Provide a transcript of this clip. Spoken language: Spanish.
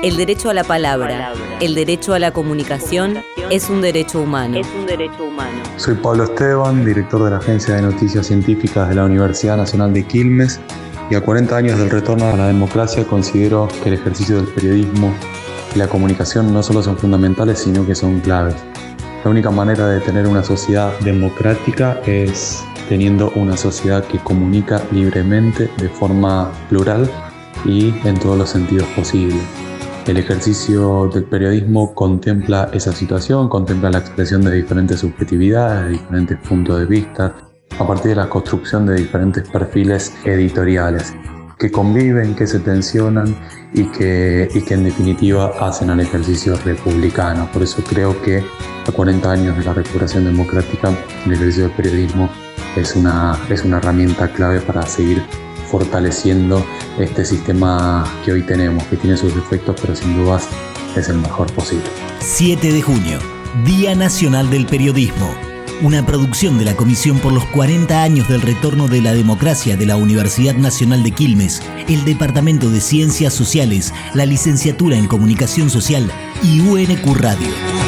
El derecho a la palabra, el derecho a la comunicación es un derecho humano. Soy Pablo Esteban, director de la Agencia de Noticias Científicas de la Universidad Nacional de Quilmes y a 40 años del retorno a la democracia considero que el ejercicio del periodismo y la comunicación no solo son fundamentales, sino que son claves. La única manera de tener una sociedad democrática es teniendo una sociedad que comunica libremente, de forma plural y en todos los sentidos posibles. El ejercicio del periodismo contempla esa situación, contempla la expresión de diferentes subjetividades, de diferentes puntos de vista, a partir de la construcción de diferentes perfiles editoriales que conviven, que se tensionan y que, y que en definitiva hacen al ejercicio republicano. Por eso creo que a 40 años de la recuperación democrática, el ejercicio del periodismo es una, es una herramienta clave para seguir fortaleciendo este sistema que hoy tenemos, que tiene sus defectos, pero sin dudas es el mejor posible. 7 de junio, Día Nacional del Periodismo. Una producción de la Comisión por los 40 años del retorno de la democracia de la Universidad Nacional de Quilmes, el Departamento de Ciencias Sociales, la Licenciatura en Comunicación Social y UNQ Radio.